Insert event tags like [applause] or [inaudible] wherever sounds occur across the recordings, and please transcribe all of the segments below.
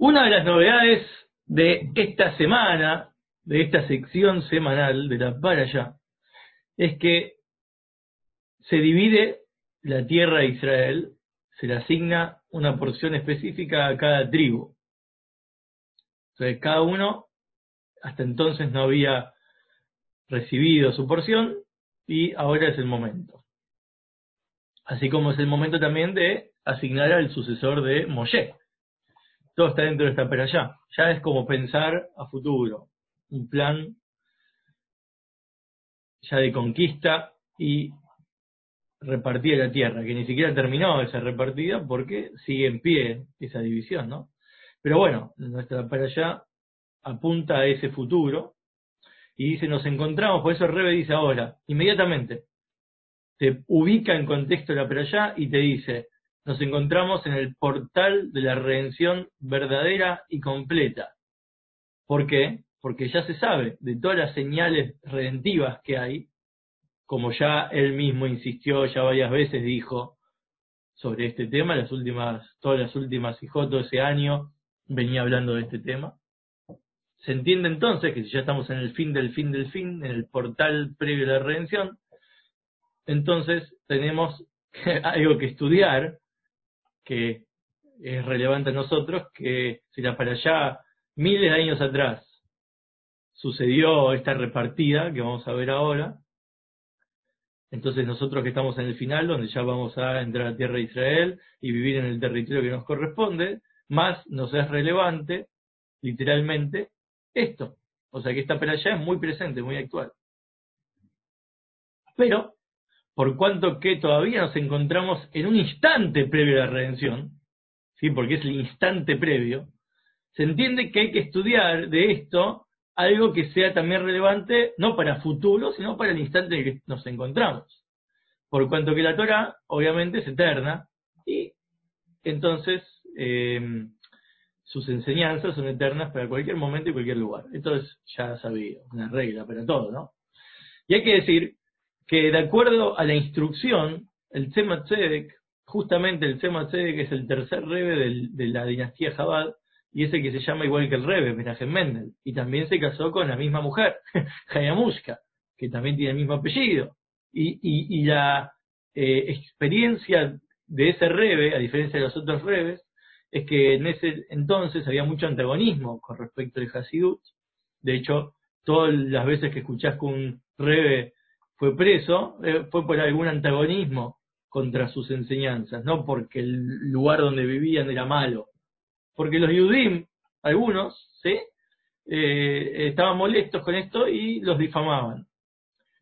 Una de las novedades de esta semana, de esta sección semanal de la para allá, es que se divide la tierra de Israel, se le asigna una porción específica a cada tribu. Entonces, cada uno hasta entonces no había recibido su porción y ahora es el momento. Así como es el momento también de asignar al sucesor de Moshe. Todo está dentro de esta para allá. Ya es como pensar a futuro, un plan ya de conquista y repartida la tierra, que ni siquiera terminó esa repartida porque sigue en pie esa división, ¿no? Pero bueno, nuestra para allá apunta a ese futuro y dice, nos encontramos, por eso Rebe dice ahora, inmediatamente, te ubica en contexto la para allá y te dice, nos encontramos en el portal de la redención verdadera y completa. ¿Por qué? Porque ya se sabe de todas las señales redentivas que hay, como ya él mismo insistió, ya varias veces dijo sobre este tema, las últimas, todas las últimas hijotos ese año venía hablando de este tema. Se entiende entonces que si ya estamos en el fin del fin del fin, en el portal previo a la redención, entonces tenemos [laughs] algo que estudiar que es relevante a nosotros, que si la para allá miles de años atrás sucedió esta repartida que vamos a ver ahora, entonces nosotros que estamos en el final, donde ya vamos a entrar a tierra de Israel y vivir en el territorio que nos corresponde, más nos es relevante, literalmente, esto. O sea que esta para allá es muy presente, muy actual. Pero, por cuanto que todavía nos encontramos en un instante previo a la redención, ¿sí? porque es el instante previo, se entiende que hay que estudiar de esto algo que sea también relevante, no para futuro, sino para el instante en que nos encontramos. Por cuanto que la Torah, obviamente, es eterna, y entonces eh, sus enseñanzas son eternas para cualquier momento y cualquier lugar. Esto es ya sabido, una regla para todo, ¿no? Y hay que decir que de acuerdo a la instrucción, el Tzemach Tzedek, justamente el Tzemach Tzedek es el tercer rebe de la dinastía Jabad, y ese que se llama igual que el Rebe, Menachem Mendel, y también se casó con la misma mujer, [laughs] Hayamushka, que también tiene el mismo apellido. Y, y, la eh, experiencia de ese Rebe, a diferencia de los otros Rebes, es que en ese entonces había mucho antagonismo con respecto al Hasidut. De hecho, todas las veces que escuchás que un Rebe fue preso, eh, fue por algún antagonismo contra sus enseñanzas, no porque el lugar donde vivían era malo, porque los Yudim, algunos, ¿sí? Eh, estaban molestos con esto y los difamaban.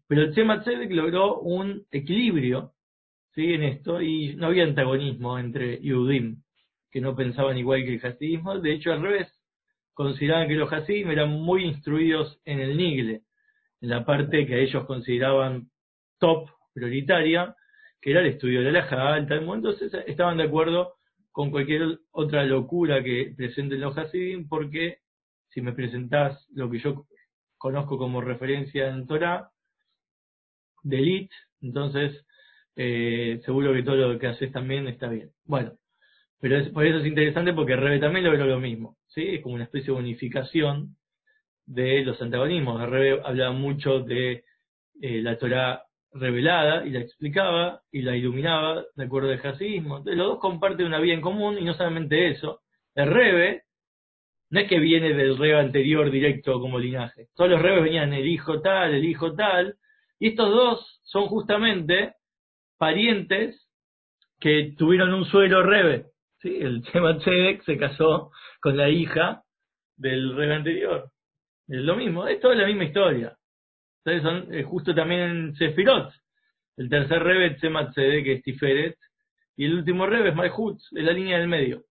Pero el Tzemach Tzedek logró un equilibrio ¿sí? en esto y no había antagonismo entre Yudim, que no pensaban igual que el hasidismo. De hecho, al revés, consideraban que los hasidim eran muy instruidos en el Nigle, en la parte que ellos consideraban top, prioritaria, que era el estudio de la alta, entonces estaban de acuerdo con cualquier otra locura que presenten los Hasidim, porque si me presentás lo que yo conozco como referencia en Torah, de elite, entonces eh, seguro que todo lo que haces también está bien. Bueno, pero por eso es interesante porque Rebe también logró lo mismo, ¿sí? Es como una especie de unificación de los antagonismos. Rebe hablaba mucho de eh, la Torah revelada y la explicaba y la iluminaba de acuerdo al jacismo. Los dos comparten una vía en común y no solamente eso. El Rebe no es que viene del Rebe anterior directo como linaje. Todos los Rebes venían el hijo tal, el hijo tal, y estos dos son justamente parientes que tuvieron un suelo Rebe. ¿sí? El [laughs] Chema se casó con la hija del Rebe anterior. Es lo mismo, es toda la misma historia. Entonces son eh, justo también en Sefirot. El tercer Rebe es que es Tiferet, y el último Rebe es Malhut, es la línea del medio.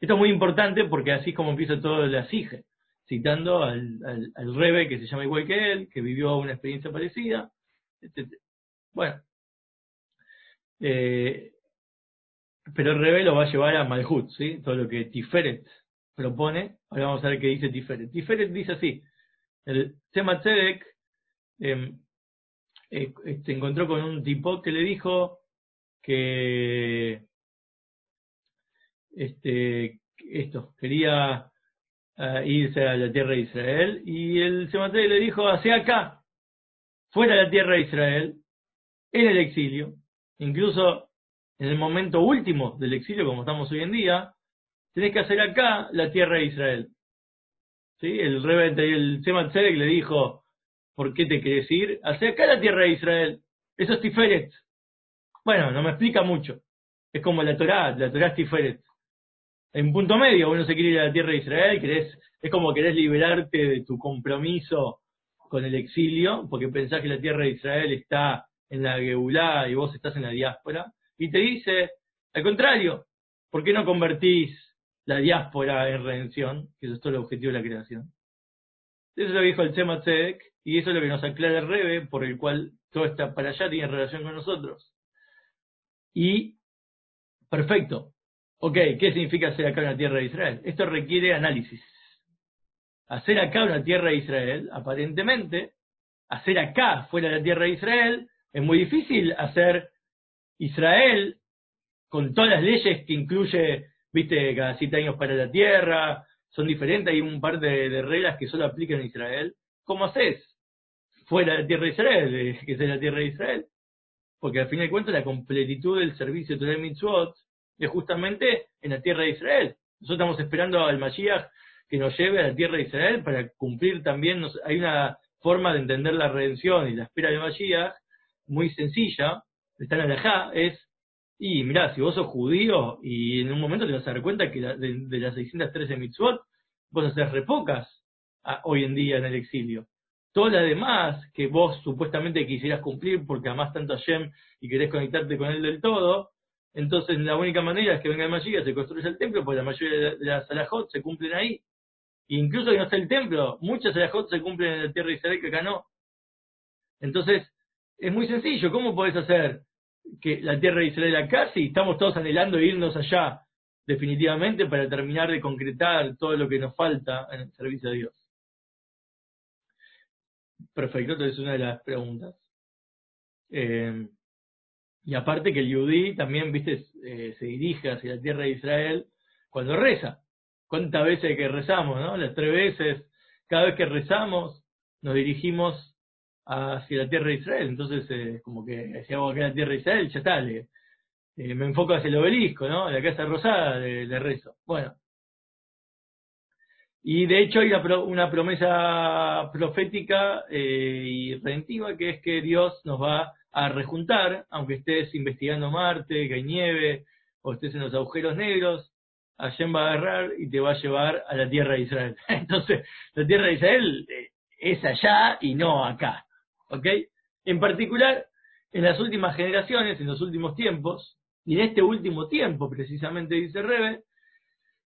Esto es muy importante porque así es como empieza todo la Sige, citando al, al, Rebe que se llama igual que él, que vivió una experiencia parecida, etc. Bueno, eh, pero el Rebe lo va a llevar a Malhut, ¿sí? Todo lo que Tiferet propone. Ahora vamos a ver qué dice Tiferet. Tiferet dice así: el Tzemach Em, eh, se encontró con un tipo que le dijo que, este, esto, quería eh, irse a la tierra de Israel, y el Sematé le dijo, hacia acá, fuera de la tierra de Israel, en el exilio, incluso en el momento último del exilio, como estamos hoy en día, tenés que hacer acá la tierra de Israel. ¿Sí? El rebelde, el Semat le dijo, ¿por qué te querés ir? Hacia acá la tierra de Israel. Eso es Tiferet. Bueno, no me explica mucho. Es como la Torá, la Torá es Tiferet. En punto medio, uno se quiere ir a la tierra de Israel, querés, es como querés liberarte de tu compromiso con el exilio, porque pensás que la tierra de Israel está en la Geulá y vos estás en la diáspora, y te dice, al contrario, ¿por qué no convertís la diáspora en redención? Que eso es todo el objetivo de la creación. Eso es lo que dijo el Tzema y eso es lo que nos aclara el Rebe, por el cual todo está para allá tiene relación con nosotros. Y, perfecto. Ok, ¿qué significa hacer acá una tierra de Israel? Esto requiere análisis. Hacer acá una tierra de Israel, aparentemente, hacer acá fuera de la tierra de Israel, es muy difícil hacer Israel con todas las leyes que incluye, viste, cada siete años para la tierra, son diferentes, hay un par de, reglas que solo aplican en Israel. ¿Cómo haces? Fuera de la tierra de Israel, [laughs] que es la tierra de Israel. Porque al fin y cabo la completitud del servicio de Mitzvot es justamente en la tierra de Israel. Nosotros estamos esperando al Mashiach que nos lleve a la tierra de Israel para cumplir también, hay una forma de entender la redención y la espera de Mashiach muy sencilla, está en la es, y mirá, si vos sos judío y en un momento te vas a dar cuenta que de, las 613 mitzvot, vos haces re pocas hoy en día en el exilio. Todas las demás que vos supuestamente quisieras cumplir porque amás tanto a Shem y querés conectarte con él del todo, entonces la única manera es que venga el Mashiach, se construya el templo, porque la mayoría de las alajot se cumplen ahí. E incluso que no está el templo, muchas alajot se cumplen en la tierra de Israel que acá no. Entonces, es muy sencillo, ¿cómo podés hacer que la tierra de Israel acá si estamos todos anhelando irnos allá definitivamente para terminar de concretar todo lo que nos falta en el servicio a Dios? Perfecto, entonces es una de las preguntas. Eh, y aparte que el yudí también, viste, eh, se dirige hacia la tierra de Israel cuando reza. ¿Cuántas veces que rezamos, no? Las tres veces, cada vez que rezamos, nos dirigimos hacia la tierra de Israel. Entonces, eh, como que si hago acá la tierra de Israel, ya está, eh, me enfoco hacia el obelisco, ¿no? La casa rosada de, rezo. Bueno. Y de hecho hay una, promesa profética y redentiva que es que Dios nos va a rejuntar, aunque estés investigando Marte, que hay nieve, o estés en los agujeros negros, Hashem va a agarrar y te va a llevar a la tierra de Israel. [laughs] Entonces, la tierra de Israel eh, es allá y no acá. ¿Ok? En particular, en las últimas generaciones, en los últimos tiempos, y en este último tiempo, precisamente dice Rebe,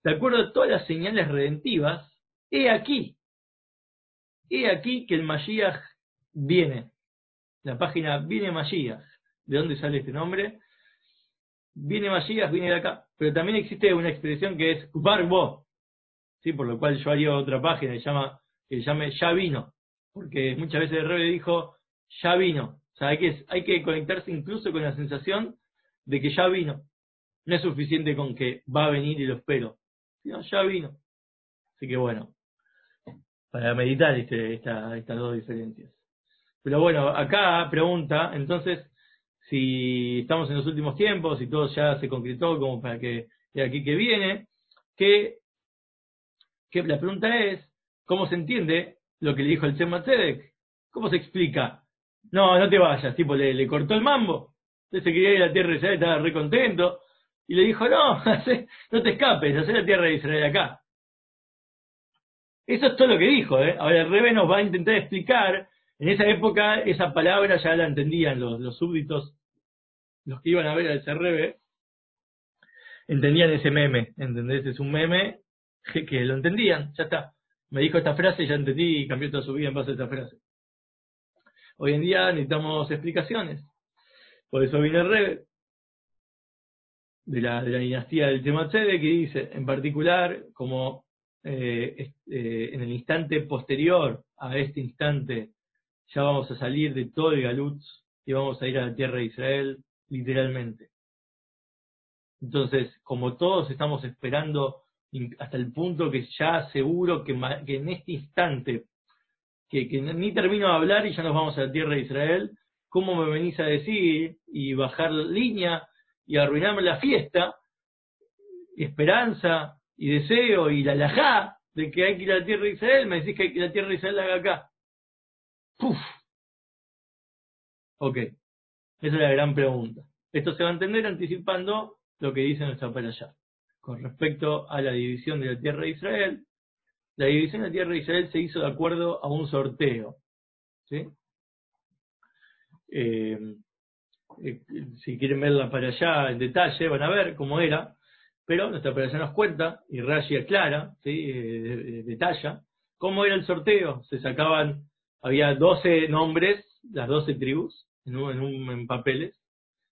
de acuerdo a todas las señales redentivas, he aquí, he aquí que el Mashiach viene la página Viene Masías. ¿De dónde sale este nombre? Viene Masías, viene de acá. Pero también existe una expresión que es Barbo, ¿sí? por lo cual yo haría otra página que, llama, que llame Ya vino. Porque muchas veces el Rebe dijo Ya vino. O sea, hay que, hay que conectarse incluso con la sensación de que ya vino. No es suficiente con que va a venir y lo espero. Sino ya vino. Así que bueno, para meditar este, estas dos diferencias. Pero bueno, acá pregunta, entonces, si estamos en los últimos tiempos y todo ya se concretó como para que de aquí que viene, que, que la pregunta es, ¿cómo se entiende lo que le dijo el Tzemach ¿Cómo se explica? No, no te vayas, tipo, le, cortó el mambo. Entonces se quería ir a la tierra de Israel, estaba re contento. Y le dijo, no, [laughs] no te escapes, haz la tierra de Israel acá. Eso es todo lo que dijo, ¿eh? Ahora el Rebe nos va a intentar explicar en esa época esa palabra ya la entendían los, súbditos, los que iban a ver al CRB, entendían ese meme, ¿entendés? Es un meme que, lo entendían, ya está. Me dijo esta frase, ya entendí y cambió toda su vida en base a esta frase. Hoy en día necesitamos explicaciones. Por eso viene el Rebe de la, dinastía del Temachede que dice, en particular, como eh, eh, en el instante posterior a este instante ya vamos a salir de todo el Galut y vamos a ir a la tierra de Israel, literalmente. Entonces, como todos estamos esperando hasta el punto que ya seguro que, que en este instante, que, ni termino de hablar y ya nos vamos a la tierra de Israel, ¿cómo me venís a decir y bajar línea y arruinarme la fiesta? esperanza y deseo y la lajá de que hay que ir a la tierra de Israel, me decís que hay que la tierra de Israel haga acá. Puf. Ok, esa es la gran pregunta. Esto se va a entender anticipando lo que dice nuestra allá. Con respecto a la división de la tierra de Israel, la división de la tierra de Israel se hizo de acuerdo a un sorteo. Eh, eh, si quieren verla para allá en detalle, van a ver cómo era. Pero nuestra operación nos cuenta, y Rashi aclara, ¿sí? Eh, detalla, cómo era el sorteo. Se sacaban, había 12 nombres, las 12 tribus, en, un, en, papeles,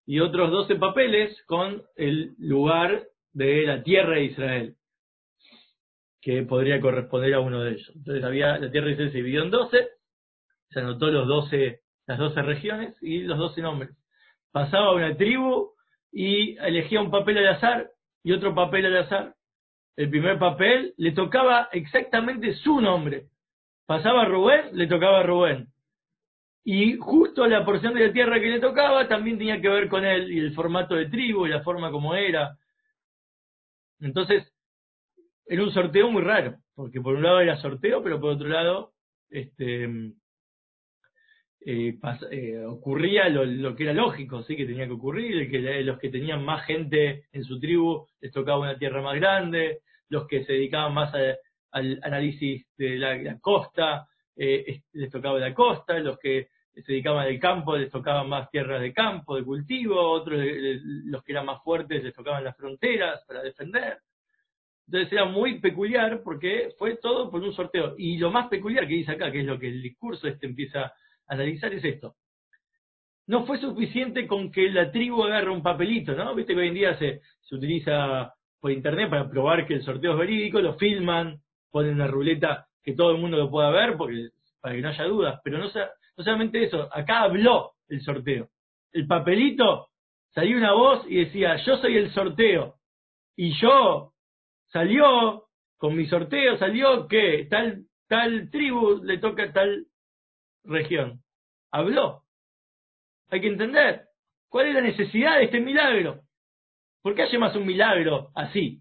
y otros 12 papeles con el lugar de la tierra de Israel, que podría corresponder a uno de ellos. Entonces había, la tierra de Israel se dividió en 12, se anotó los 12, las 12 regiones y los 12 nombres. Pasaba una tribu y elegía un papel al azar y otro papel al azar. El primer papel le tocaba exactamente su nombre. Pasaba Rubén, le tocaba Rubén. Y justo la porción de la tierra que le tocaba también tenía que ver con él y el formato de tribu y la forma como era. Entonces, era un sorteo muy raro, porque por un lado era sorteo, pero por otro lado, este, eh, eh, ocurría lo, que era lógico, sí que tenía que ocurrir, que los que tenían más gente en su tribu les tocaba una tierra más grande, los que se dedicaban más al análisis de la, costa eh, les tocaba la costa, los que se dedicaban al campo les tocaban más tierras de campo, de cultivo, otros los que eran más fuertes les tocaban las fronteras para defender. Entonces era muy peculiar porque fue todo por un sorteo. Y lo más peculiar que dice acá, que es lo que el discurso este empieza analizar es esto. No fue suficiente con que la tribu agarre un papelito, ¿no? Viste que hoy en día se, se utiliza por internet para probar que el sorteo es verídico, lo filman, ponen una ruleta que todo el mundo lo pueda ver porque, para que no haya dudas. Pero no, no solamente eso, acá habló el sorteo. El papelito, salió una voz y decía, yo soy el sorteo. Y yo salió, con mi sorteo salió que tal, tal tribu le toca tal región. Habló. Hay que entender cuál es la necesidad de este milagro. ¿Por qué hace más un milagro así?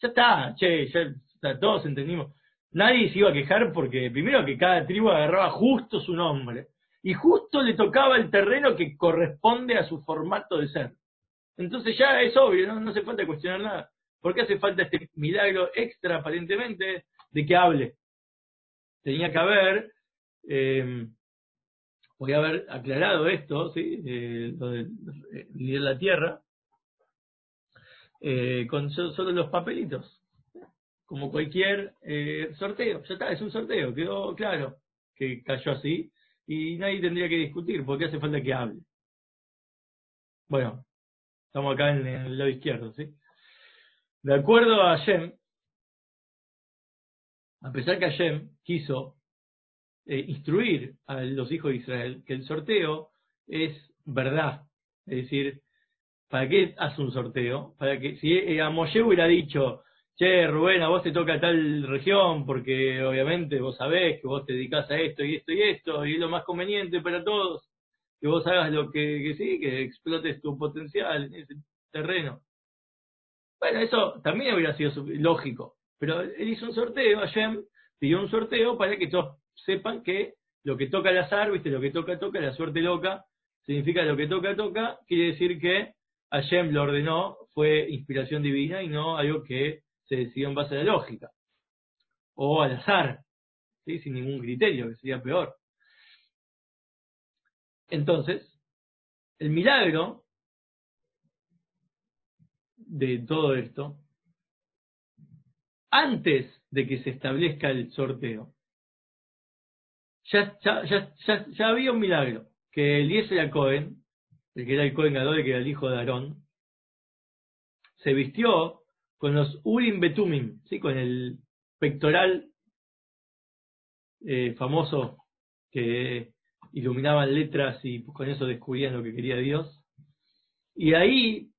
Ya está, che, ya todos entendimos. Nadie se iba a quejar porque primero que cada tribu agarraba justo su nombre y justo le tocaba el terreno que corresponde a su formato de ser. Entonces ya es obvio, no, no hace falta cuestionar nada. ¿Por qué hace falta este milagro extra aparentemente de que hable? Tenía que haber eh, voy a haber aclarado esto, ¿sí? Eh, lo de, la tierra, eh, con solo los papelitos, como cualquier eh, sorteo. Ya está, es un sorteo, quedó claro que cayó así y nadie tendría que discutir porque hace falta que hable. Bueno, estamos acá en, el lado izquierdo, ¿sí? De acuerdo a Hashem, a pesar que Hashem quiso eh, instruir a los hijos de Israel que el sorteo es verdad. Es decir, ¿para qué hace un sorteo? Para que si eh, a Moshe hubiera dicho, che, Rubén, a vos te toca tal región, porque obviamente vos sabés que vos te dedicás a esto y esto y esto, y es lo más conveniente para todos, que vos hagas lo que, sí, que explotes tu potencial en ese terreno. Bueno, eso también hubiera sido lógico, pero él hizo un sorteo, Hashem pidió un sorteo para que todos sepan que lo que toca al azar, viste, lo que toca, toca, la suerte loca, significa lo que toca, toca, quiere decir que Hashem lo ordenó, fue inspiración divina y no algo que se decidió en base a la lógica. O al azar, ¿sí? sin ningún criterio, que sería peor. Entonces, el milagro de todo esto, antes de que se establezca el sorteo, ya, ya, ya, había un milagro, que Eliezer Cohen, el que era el Cohen Gadol, que era el hijo de Aarón, se vistió con los Urim Betumim, ¿sí? con el pectoral eh, famoso que iluminaban letras y con eso descubrían lo que quería Dios. Y ahí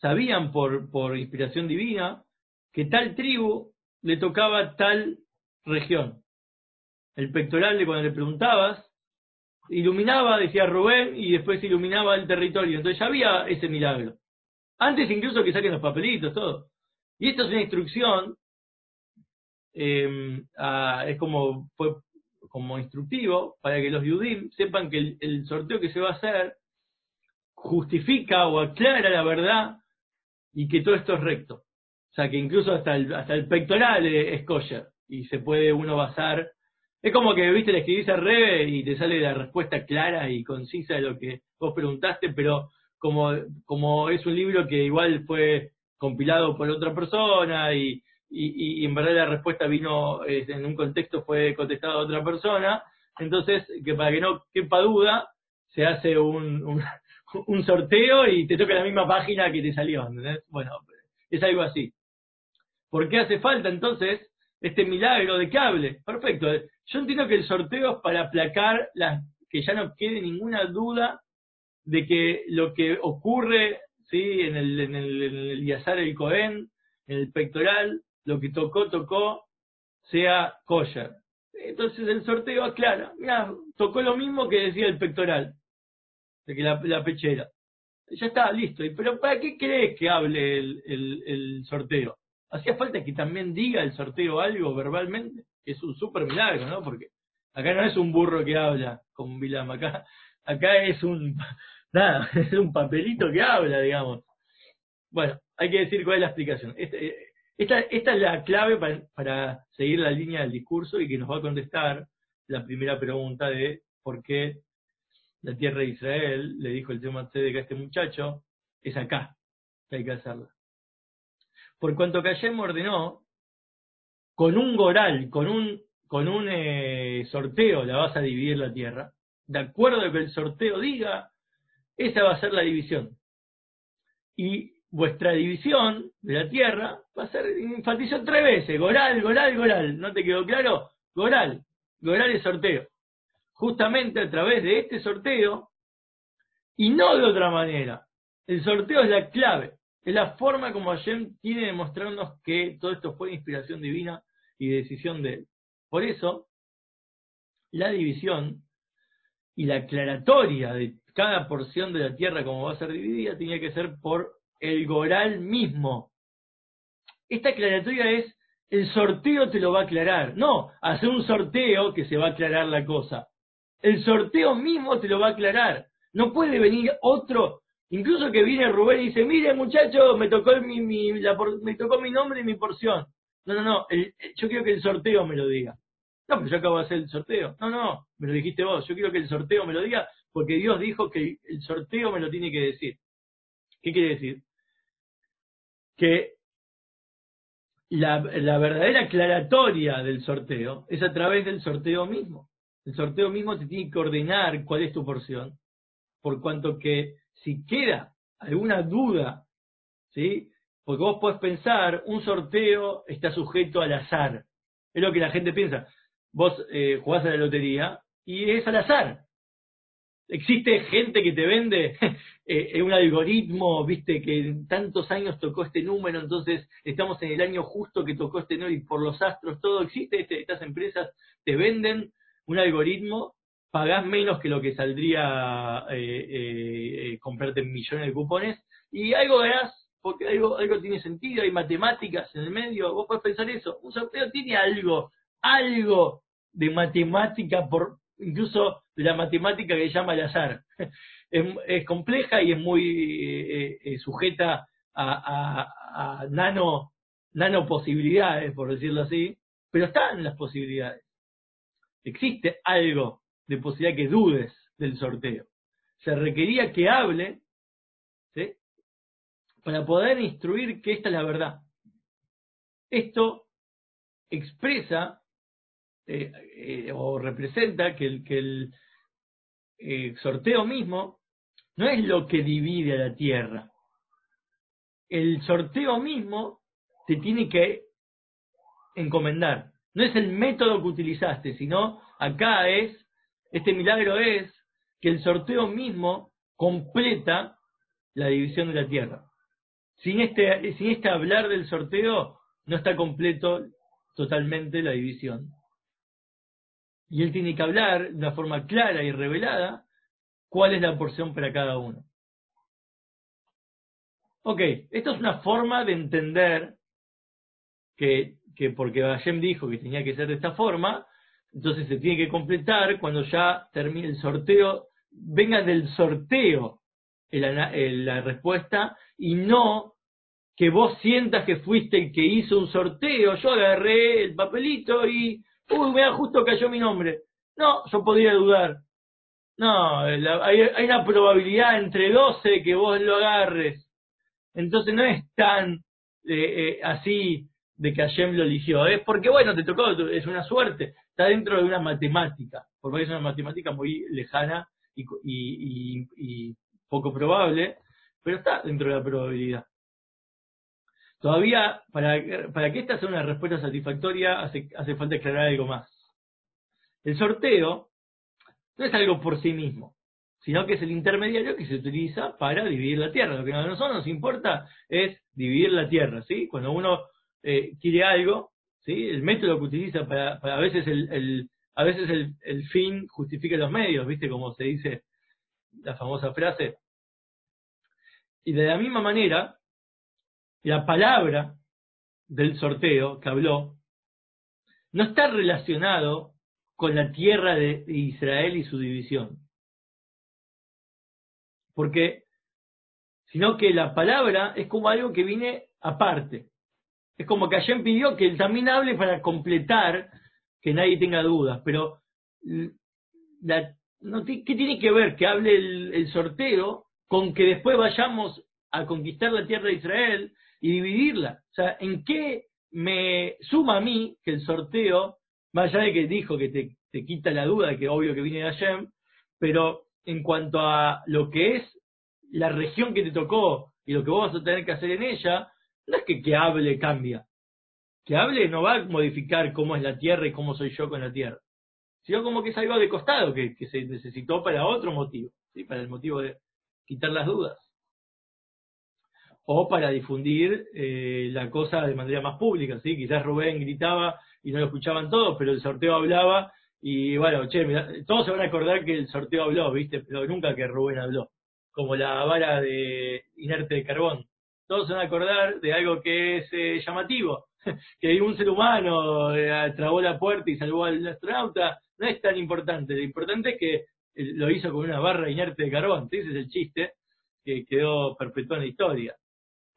sabían por, por inspiración divina que tal tribu le tocaba tal región. El pectoral cuando le preguntabas, iluminaba, decía Rubén, y después iluminaba el territorio. Entonces ya había ese milagro. Antes incluso que saquen los papelitos, todo. Y esto es una instrucción, eh, es como, fue como instructivo para que los Yudim sepan que el, sorteo que se va a hacer justifica o aclara la verdad y que todo esto es recto. O sea, que incluso hasta el, hasta el pectoral es kosher y se puede uno basar. Es como que, viste, le escribís a Rebe y te sale la respuesta clara y concisa de lo que vos preguntaste, pero como, como es un libro que igual fue compilado por otra persona y, y, en verdad la respuesta vino en un contexto, fue contestada a otra persona, entonces, que para que no quepa duda, se hace un, un, [laughs] sorteo y te toca la misma página que te salió. Bueno, es algo así. ¿Por qué hace falta entonces este milagro de que hable? Perfecto. Yo entiendo que el sorteo es para aplacar las, que ya no quede ninguna duda de que lo que ocurre ¿sí? en el, en el, en el Yazar el Cohen, en el pectoral, lo que tocó, tocó, sea kosher. Entonces el sorteo aclara, mira, tocó lo mismo que decía el pectoral, de que la, pechera. Ya está, listo. Pero ¿para qué crees que hable el, sorteo? Hacía falta que también diga el sorteo algo verbalmente, es un súper milagro, ¿no? Porque acá no es un burro que habla con Vilam, acá, acá es un, nada, [laughs] es un papelito que habla, digamos. Bueno, hay que decir cuál es la explicación. Este, esta, esta es la clave para, seguir la línea del discurso y que nos va a contestar la primera pregunta de por qué la tierra de Israel le dijo el tema de que a este muchacho es acá que hay que hacerla. Por cuanto Hashem ordenó, con un goral, con un, con un eh, sorteo la vas a dividir la tierra, de acuerdo a que el sorteo diga, esa va a ser la división. Y vuestra división de la tierra va a ser, enfatizó tres veces, Goral, Goral, Goral, ¿no te quedó claro? Goral, Goral es sorteo. Justamente a través de este sorteo, y no de otra manera. El sorteo es la clave, es la forma como Hashem tiene de mostrarnos que todo esto fue inspiración divina y decisión de él. Por eso, la división y la aclaratoria de cada porción de la tierra como va a ser dividida tenía que ser por el Goral mismo. Esta aclaratoria es, el sorteo te lo va a aclarar. No, hacer un sorteo que se va a aclarar la cosa. El sorteo mismo te lo va a aclarar. No puede venir otro, incluso que viene Rubén y dice, mire muchacho, me tocó mi, me tocó mi nombre y mi porción. No, no, no, yo quiero que el sorteo me lo diga. No, pero yo acabo de hacer el sorteo. No, no, me lo dijiste vos. Yo quiero que el sorteo me lo diga porque Dios dijo que el sorteo me lo tiene que decir. ¿Qué quiere decir? que la, verdadera aclaratoria del sorteo es a través del sorteo mismo. El sorteo mismo te tiene que ordenar cuál es tu porción, por cuanto que si queda alguna duda, ¿sí? Porque vos podés pensar, un sorteo está sujeto al azar. Es lo que la gente piensa. Vos eh, jugás a la lotería y es al azar. Existe gente que te vende [laughs] eh, un algoritmo, viste, que en tantos años tocó este número, entonces estamos en el año justo que tocó este número y por los astros todo existe. Este, estas empresas te venden un algoritmo, pagás menos que lo que saldría eh, eh, comprarte millones de cupones y algo verás, porque algo, algo tiene sentido, hay matemáticas en el medio, vos podés pensar eso. Un sorteo tiene algo, algo de matemática por incluso la matemática que llama el azar. [laughs] Es, compleja y es muy eh, eh, sujeta a, nano, nano posibilidades, por decirlo así, pero están las posibilidades. Existe algo de posibilidad que dudes del sorteo. Se requería que hable para poder instruir que esta es la verdad. Esto expresa eh, o representa que el, que el eh, sorteo mismo no es lo que divide a la tierra. El sorteo mismo te tiene que encomendar. No es el método que utilizaste, sino acá es, este milagro es que el sorteo mismo completa la división de la tierra. Sin este, sin este hablar del sorteo, no está completo totalmente la división. Y él tiene que hablar de una forma clara y revelada cuál es la porción para cada uno. Ok, esto es una forma de entender que, que porque Hashem dijo que tenía que ser de esta forma, entonces se tiene que completar cuando ya termine el sorteo, venga del sorteo la respuesta y no que vos sientas que fuiste el que hizo un sorteo, yo agarré el papelito y, uy, mira, justo cayó mi nombre. No, yo podría dudar. No, hay, hay, una probabilidad entre 12 que vos lo agarres. Entonces no es tan eh, eh, así de que Hashem lo eligió. Es porque, bueno, te tocó, es una suerte. Está dentro de una matemática, porque es una matemática muy lejana y, y, y poco probable, pero está dentro de la probabilidad. Todavía, para, para que esta sea una respuesta satisfactoria, hace, hace falta aclarar algo más. El sorteo no es algo por sí mismo, sino que es el intermediario que se utiliza para dividir la tierra. Lo que a nosotros nos importa es dividir la tierra, ¿sí? Cuando uno eh, quiere algo, ¿sí? El método que utiliza para, a veces el, a veces el, el, fin justifica los medios, ¿viste? Como se dice la famosa frase. Y de la misma manera, la palabra del sorteo que habló no está relacionado con la tierra de Israel y su división. Porque, sino que la palabra es como algo que viene aparte. Es como que Hashem pidió que él también hable para completar que nadie tenga dudas. Pero, la, ¿qué tiene que ver que hable el, el sorteo con que después vayamos a conquistar la tierra de Israel y dividirla. O sea, ¿en qué me suma a mí que el sorteo, más allá de que dijo que te, quita la duda, que obvio que viene de Hashem, pero en cuanto a lo que es la región que te tocó y lo que vos vas a tener que hacer en ella, no es que que hable cambia. Que hable no va a modificar cómo es la tierra y cómo soy yo con la tierra, sino como que es algo de costado que, que se necesitó para otro motivo, ¿sí? para el motivo de quitar las dudas o para difundir eh, la cosa de manera más pública, ¿sí? Quizás Rubén gritaba y no lo escuchaban todos, pero el sorteo hablaba y bueno, che, todos se van a acordar que el sorteo habló, ¿viste? Pero nunca que Rubén habló, como la vara de inerte de carbón. Todos se van a acordar de algo que es eh, llamativo, [laughs] que un ser humano eh, trabó la puerta y salvó al astronauta, no es tan importante, lo importante es que lo hizo con una barra inerte de carbón, ese es el chiste que quedó perpetuado en la historia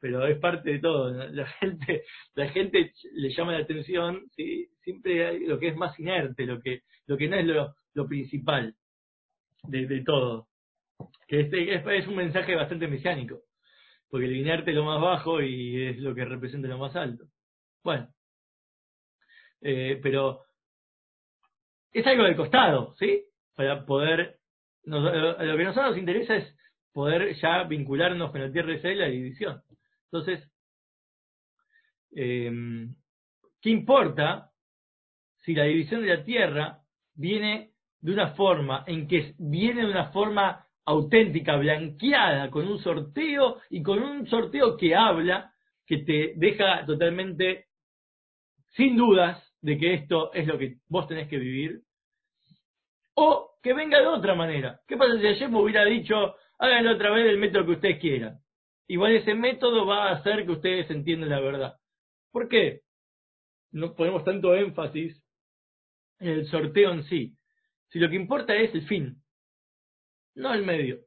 pero es parte de todo. La gente, la gente le llama la atención, ¿sí? siempre hay lo que es más inerte, lo que, lo que no es lo, lo principal de, todo. Que este es, es, un mensaje bastante mesiánico, porque el inerte es lo más bajo y es lo que representa lo más alto. Bueno, eh, pero es algo del costado, ¿sí? Para poder, nos, lo que a nosotros nos interesa es poder ya vincularnos con la tierra de Israel y la división. Entonces, eh, ¿qué importa si la división de la tierra viene de una forma en que viene de una forma auténtica, blanqueada, con un sorteo y con un sorteo que habla, que te deja totalmente sin dudas de que esto es lo que vos tenés que vivir, o que venga de otra manera. ¿Qué pasa si ayer me hubiera dicho, háganlo otra vez del método que ustedes quieran? Igual ese método va a hacer que ustedes entiendan la verdad. ¿Por qué? No ponemos tanto énfasis en el sorteo en sí. Si lo que importa es el fin, no el medio.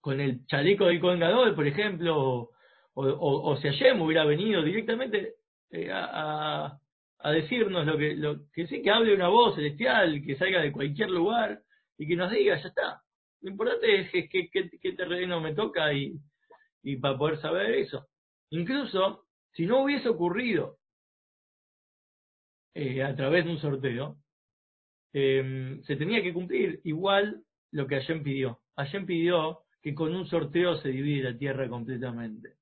Con el chaleco del Cohen por ejemplo, o, o, si Hashem hubiera venido directamente eh, a, a, decirnos lo que, lo que sí, que hable una voz celestial, que salga de cualquier lugar y que nos diga, ya está, lo importante es qué que, terreno me toca y, y para poder saber eso. Incluso, si no hubiese ocurrido eh, a través de un sorteo, eh, se tenía que cumplir igual lo que Allen pidió. Allen pidió que con un sorteo se divide la tierra completamente.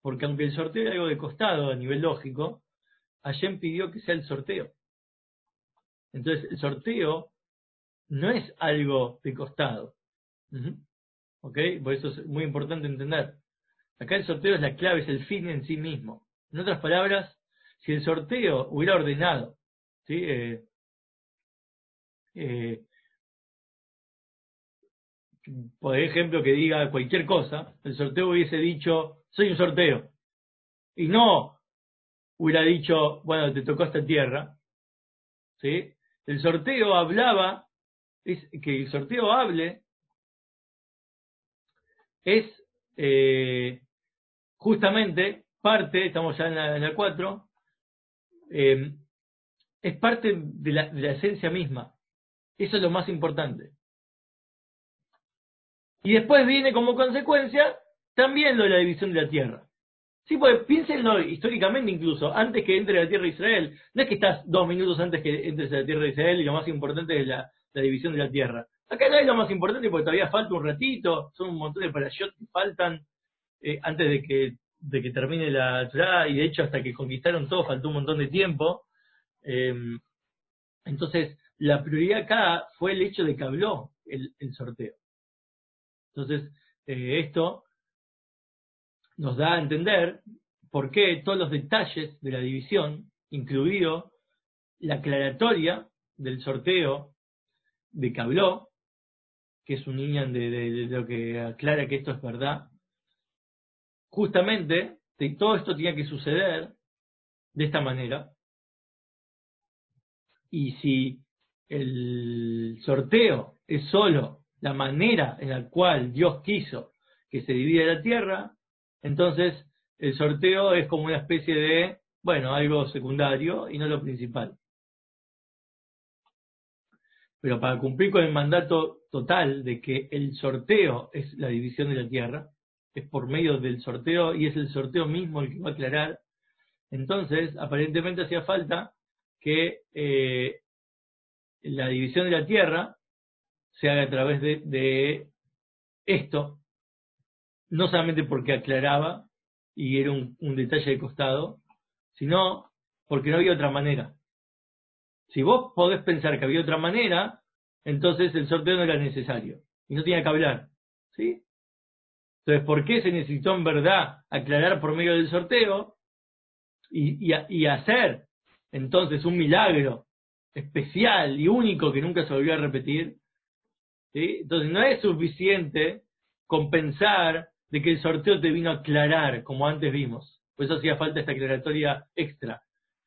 Porque aunque el sorteo era algo de costado a nivel lógico, Allen pidió que sea el sorteo. Entonces, el sorteo no es algo de costado. ¿Ok? Por eso es muy importante entender. Acá el sorteo es la clave, es el fin en sí mismo. En otras palabras, si el sorteo hubiera ordenado, ¿sí? Eh, eh, por ejemplo, que diga cualquier cosa, el sorteo hubiese dicho, soy un sorteo. Y no hubiera dicho, bueno, te tocó esta tierra. ¿Sí? El sorteo hablaba, que el sorteo hable, es eh, justamente parte, estamos ya en la, 4, eh, es parte de la, de la esencia misma. Eso es lo más importante. Y después viene como consecuencia también lo de la división de la tierra. Sí, pues piénsenlo históricamente incluso, antes que entre la tierra de Israel. No es que estás dos minutos antes que entres a la tierra de Israel y lo más importante es la, división de la tierra. Acá no es lo más importante porque todavía falta un ratito, son un montón de parashot que faltan eh, antes de que, de que termine la Torah y de hecho hasta que conquistaron todo faltó un montón de tiempo. Eh, entonces, la prioridad acá fue el hecho de que habló el, sorteo. Entonces, eh, esto nos da a entender por qué todos los detalles de la división, incluido la aclaratoria del sorteo de que que es un niño de, lo que aclara que esto es verdad, justamente todo esto tenía que suceder de esta manera. Y si el sorteo es solo la manera en la cual Dios quiso que se divida la tierra, entonces el sorteo es como una especie de, bueno, algo secundario y no lo principal. Pero para cumplir con el mandato total de que el sorteo es la división de la tierra, es por medio del sorteo y es el sorteo mismo el que va a aclarar, entonces aparentemente hacía falta que eh, la división de la tierra se haga a través de, esto, no solamente porque aclaraba y era un, detalle de costado, sino porque no había otra manera. Si vos podés pensar que había otra manera, entonces el sorteo no era necesario y no tenía que hablar. ¿Sí? Entonces, ¿por qué se necesitó en verdad aclarar por medio del sorteo y, hacer entonces un milagro especial y único que nunca se volvió a repetir. Entonces no es suficiente compensar de que el sorteo te vino a aclarar, como antes vimos. Por eso hacía falta esta aclaratoria extra.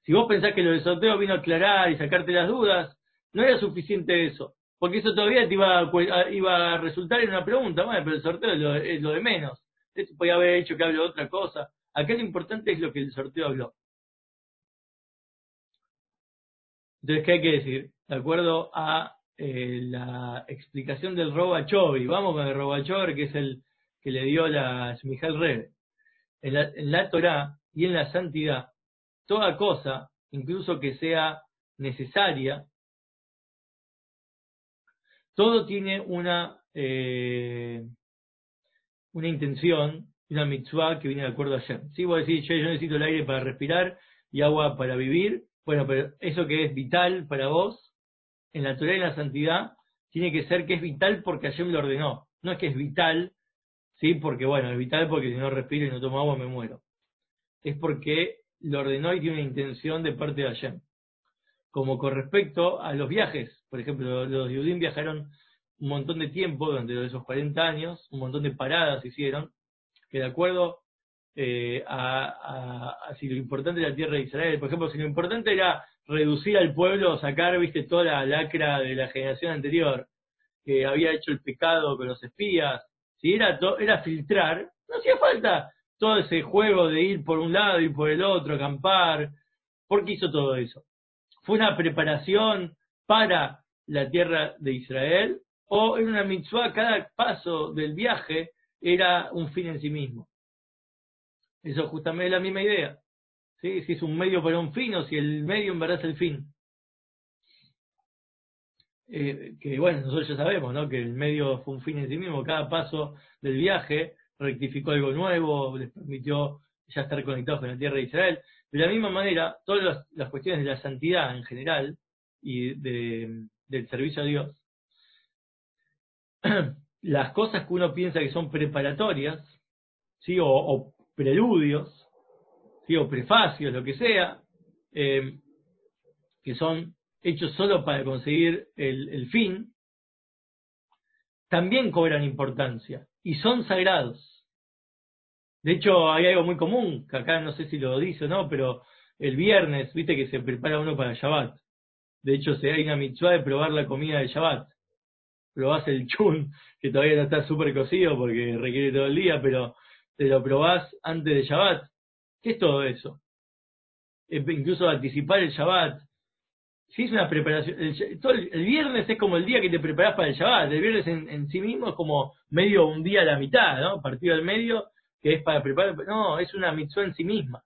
Si vos pensás que lo del sorteo vino a aclarar y sacarte las dudas, no era suficiente eso. Porque eso todavía te iba a, iba a resultar en una pregunta. Bueno, pero el sorteo es lo, de menos. Eso podía haber hecho que hable de otra cosa. Acá lo importante es lo que el sorteo habló. Entonces, ¿qué hay que decir? De acuerdo a eh, la explicación del Robachovi, vamos con el Robachover, que es el que le dio la Miguel Rebe. En en la Torah y en la santidad, toda cosa, incluso que sea necesaria, todo tiene una, eh, una intención, una mitzvah que viene de acuerdo a Shem. Si vos decís, yo necesito el aire para respirar y agua para vivir, bueno, pero eso que es vital para vos, en la Torah y en la santidad, tiene que ser que es vital porque Hashem lo ordenó. No es que es vital, ¿sí? Porque, bueno, es vital porque si no respiro y no tomo agua me muero. Es porque lo ordenó y tiene una intención de parte de Hashem. Como con respecto a los viajes, por ejemplo, los judíos viajaron un montón de tiempo, durante esos 40 años, un montón de paradas hicieron, que de acuerdo eh, a, si lo importante era la tierra de Israel. Por ejemplo, si lo importante era reducir al pueblo, sacar, viste, toda la lacra de la generación anterior, que había hecho el pecado con los espías, si era, era filtrar, no hacía falta todo ese juego de ir por un lado y por el otro, acampar. ¿Por qué hizo todo eso? ¿Fue una preparación para la tierra de Israel? ¿O en una mitzvah cada paso del viaje era un fin en sí mismo? Eso justamente es la misma idea. ¿sí? Si es un medio para un fin o si el medio en verdad es el fin. Eh, que bueno, nosotros ya sabemos, ¿no? Que el medio fue un fin en sí mismo. Cada paso del viaje rectificó algo nuevo, les permitió ya estar conectados con la tierra de Israel. De la misma manera, todas las, cuestiones de la santidad en general y del servicio a Dios, [clears throat] las cosas que uno piensa que son preparatorias, ¿sí? o, preludios, ¿sí? o prefacios, lo que sea, eh, que son hechos solo para conseguir el, el fin, también cobran importancia y son sagrados. De hecho, hay algo muy común, que acá no sé si lo dice o no, pero el viernes, viste que se prepara uno para Shabbat. De hecho, se hay una mitzvah de probar la comida del Shabbat. Probás el chun, que todavía no está súper cocido porque requiere todo el día, pero te lo probás antes de Shabbat. ¿Qué es todo eso? incluso anticipar el Shabbat. Si es una preparación, el, viernes es como el día que te preparás para el Shabbat. El viernes en, sí mismo es como medio un día a la mitad, ¿no? Partido al medio, que es para preparar. No, es una mitzvah en sí misma.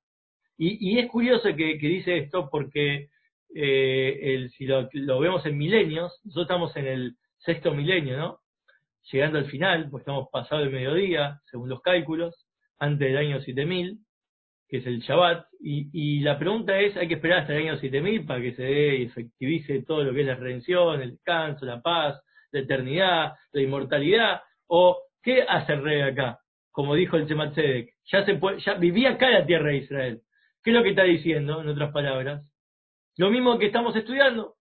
Y, y es curioso que, que, dice esto porque eh, el, si lo, lo, vemos en milenios, nosotros estamos en el sexto milenio, ¿no? Llegando al final, pues estamos pasado el mediodía, según los cálculos, antes del año 7000, que es el Shabbat, y, la pregunta es, ¿hay que esperar hasta el año 7000 para que se dé y efectivice todo lo que es la redención, el descanso, la paz, la eternidad, la inmortalidad? ¿O qué hace el rey acá? Como dijo el Shemat ya, se puede, ya vivía acá la tierra de Israel. ¿Qué es lo que está diciendo, en otras palabras? Lo mismo que estamos estudiando.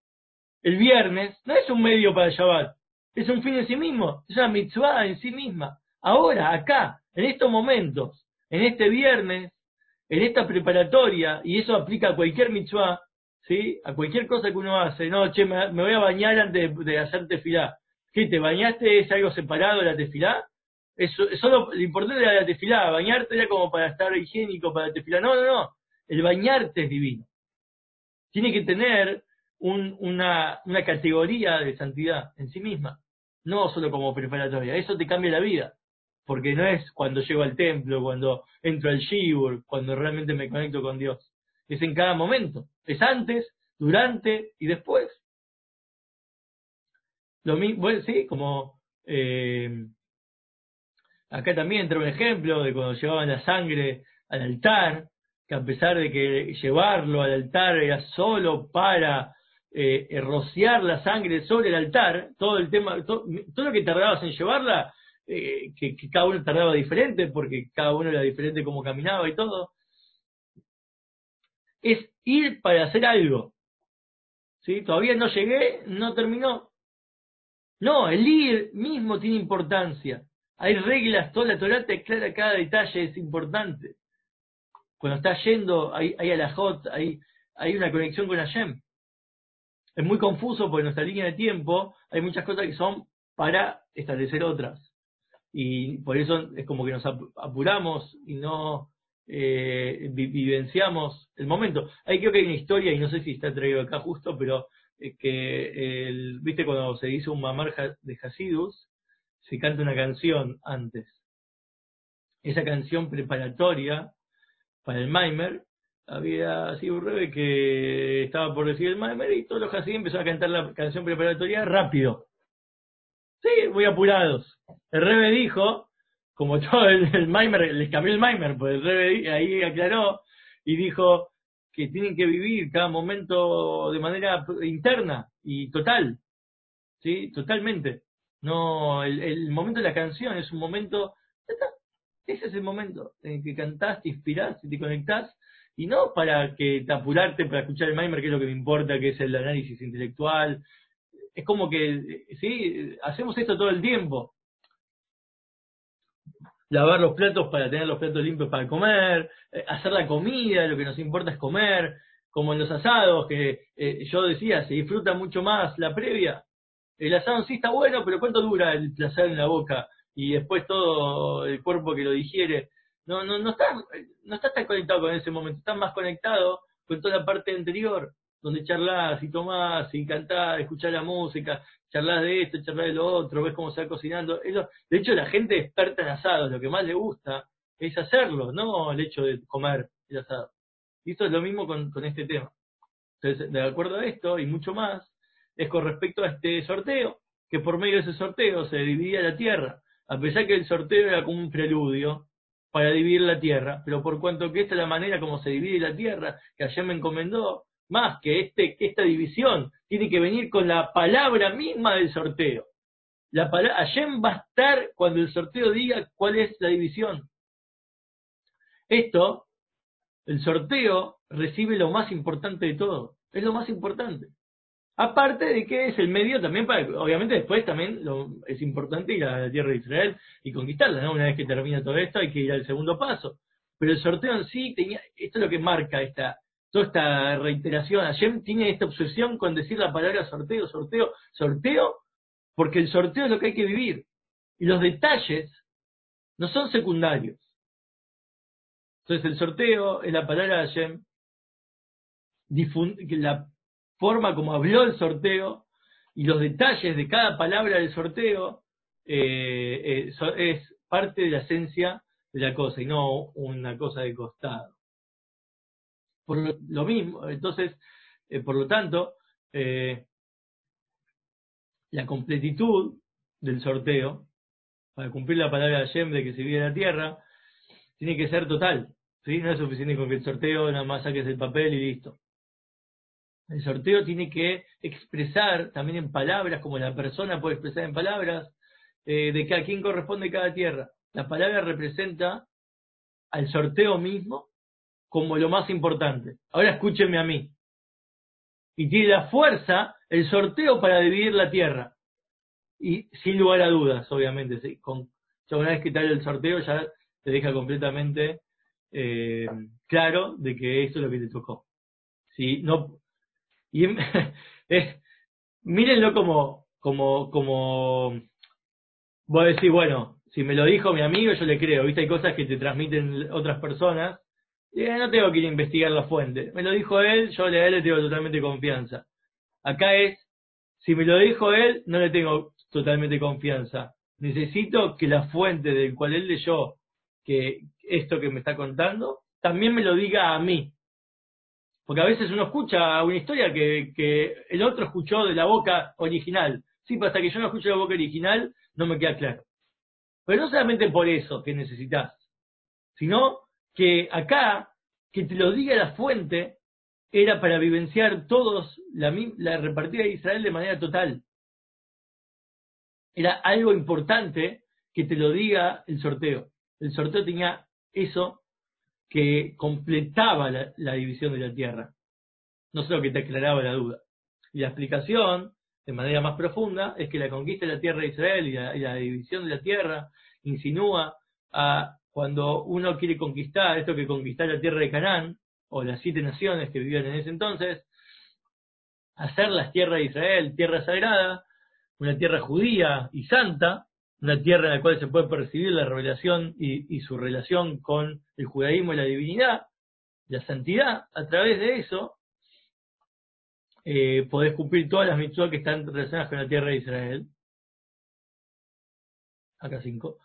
El viernes no es un medio para el Shabbat, es un fin en sí mismo, es una mitzvah en sí misma. Ahora, acá, en estos momentos, en este viernes, en esta preparatoria, y eso aplica a cualquier mitzvah, ¿sí? A cualquier cosa que uno hace. No, che, me, voy a bañar antes de, hacer tefilá. ¿Qué, te bañaste? ¿Es algo separado de la tefilá? Eso, solo lo importante era la tefilá. Bañarte era como para estar higiénico, para la tefilá. No, no, no. El bañarte es divino. Tiene que tener una, una categoría de santidad en sí misma, no solo como preparatoria. Eso te cambia la vida, porque no es cuando llego al templo, cuando entro al shibur, cuando realmente me conecto con Dios. Es en cada momento. Es antes, durante y después. Lo mismo, sí, como eh, acá también entra un ejemplo de cuando llevaban la sangre al altar, que a pesar de que llevarlo al altar era solo para eh, rociar la sangre sobre el altar, todo el tema, todo, lo que tardabas en llevarla, eh, que, cada uno tardaba diferente, porque cada uno era diferente como caminaba y todo, es ir para hacer algo. ¿Sí? Todavía no llegué, no terminó. No, el ir mismo tiene importancia. Hay reglas, toda la Torah te aclara cada detalle, es importante cuando está yendo, hay, hay alajot, hay, hay una conexión con Hashem. Es muy confuso porque en nuestra línea de tiempo hay muchas cosas que son para establecer otras. Y por eso es como que nos apuramos y no eh, vivenciamos el momento. Hay creo que hay una historia, y no sé si está traído acá justo, pero eh, que, el, viste, cuando se hizo un mamar de Hasidus, se canta una canción antes. Esa canción preparatoria para el Maimer, había sido un rebe que estaba por decir el Maimer y todos los así empezaron a cantar la canción preparatoria rápido. Sí, muy apurados. El rebe dijo, como todo el, el Maimer, les cambió el Maimer, pues el rebe ahí aclaró y dijo que tienen que vivir cada momento de manera interna y total. ¿Sí? Totalmente. No, el, el momento de la canción es un momento, ese es el momento en que cantás, te inspirás y te conectás, y no para que te apurarte para escuchar el Maimer, que es lo que me importa, que es el análisis intelectual. Es como que, sí, hacemos esto todo el tiempo. Lavar los platos para tener los platos limpios para comer, eh, hacer la comida, lo que nos importa es comer, como en los asados, que eh, yo decía, se disfruta mucho más la previa. El asado sí está bueno, pero ¿cuánto dura el placer en la boca? y después todo el cuerpo que lo digiere. No, no, no estás, no estás tan conectado con ese momento, estás más conectado con toda la parte anterior, donde charlas y tomás y cantás, escuchás la música, charlas de esto, charlas de lo otro, ves cómo se va cocinando. Eso, de hecho, la gente experta en asados, lo que más le gusta es hacerlo, no el hecho de comer el asado. Y esto es lo mismo con, con este tema. Entonces, de acuerdo a esto y mucho más, es con respecto a este sorteo, que por medio de ese sorteo se dividía la tierra a pesar que el sorteo era como un preludio para dividir la tierra, pero por cuanto que esta es la manera como se divide la tierra, que ayer me encomendó, más que, este, que esta división tiene que venir con la palabra misma del sorteo. La palabra, va a estar cuando el sorteo diga cuál es la división. Esto, el sorteo recibe lo más importante de todo. Es lo más importante. Aparte de que es el medio también para, obviamente después también lo, es importante ir a la tierra de Israel y conquistarla. Una vez que termina todo esto hay que ir al segundo paso. Pero el sorteo en sí tenía, esto es lo que marca esta, toda esta reiteración. Hashem tiene esta obsesión con decir la palabra sorteo, sorteo, sorteo, porque el sorteo es lo que hay que vivir. Y los detalles no son secundarios. Entonces el sorteo es la palabra de Hashem, la forma como habló el sorteo y los detalles de cada palabra del sorteo eh, eh, es parte de la esencia de la cosa y no una cosa de costado. Por lo, mismo, entonces, eh, por lo tanto, la completitud del sorteo, para cumplir la palabra de Hashem de que se vive la tierra, tiene que ser total. ¿sí? No es suficiente con que el sorteo nada más saques el papel y listo. El sorteo tiene que expresar también en palabras, como la persona puede expresar en palabras, eh, de que a quién corresponde cada tierra. La palabra representa al sorteo mismo como lo más importante. Ahora escúchenme a mí. Y tiene la fuerza el sorteo para dividir la tierra. Y sin lugar a dudas, obviamente, ¿sí? Con, una vez que tal el sorteo ya te deja completamente eh, claro de que eso es lo que te tocó. Si no, y [laughs] es, mírenlo como, como, como, voy a decir, bueno, si me lo dijo mi amigo, yo le creo, viste, hay cosas que te transmiten otras personas, y no tengo que ir a investigar la fuente. Me lo dijo él, yo él le tengo totalmente confianza. Acá es, si me lo dijo él, no le tengo totalmente confianza. Necesito que la fuente del cual él leyó que esto que me está contando, también me lo diga a mí. Porque a veces uno escucha una historia que, que el otro escuchó de la boca original. Sí, pero hasta que yo no escucho la boca original, no me queda claro. Pero no solamente por eso que necesitas, sino que acá, que te lo diga la fuente, era para vivenciar todos la, la repartida de Israel de manera total. Era algo importante que te lo diga el sorteo. El sorteo tenía eso que completaba la, división de la tierra, no solo que te aclaraba la duda. Y la explicación, de manera más profunda, es que la conquista de la tierra de Israel y la, división de la tierra insinúa a cuando uno quiere conquistar, esto que conquistar la tierra de Canaán, o las siete naciones que vivían en ese entonces, hacer las tierras de Israel, tierra sagrada, una tierra judía y santa, una tierra en la cual se puede percibir la revelación y, su relación con el judaísmo y la divinidad, la santidad, a través de eso eh, podés cumplir todas las mitzvot que están relacionadas con la tierra de Israel. Acá cinco.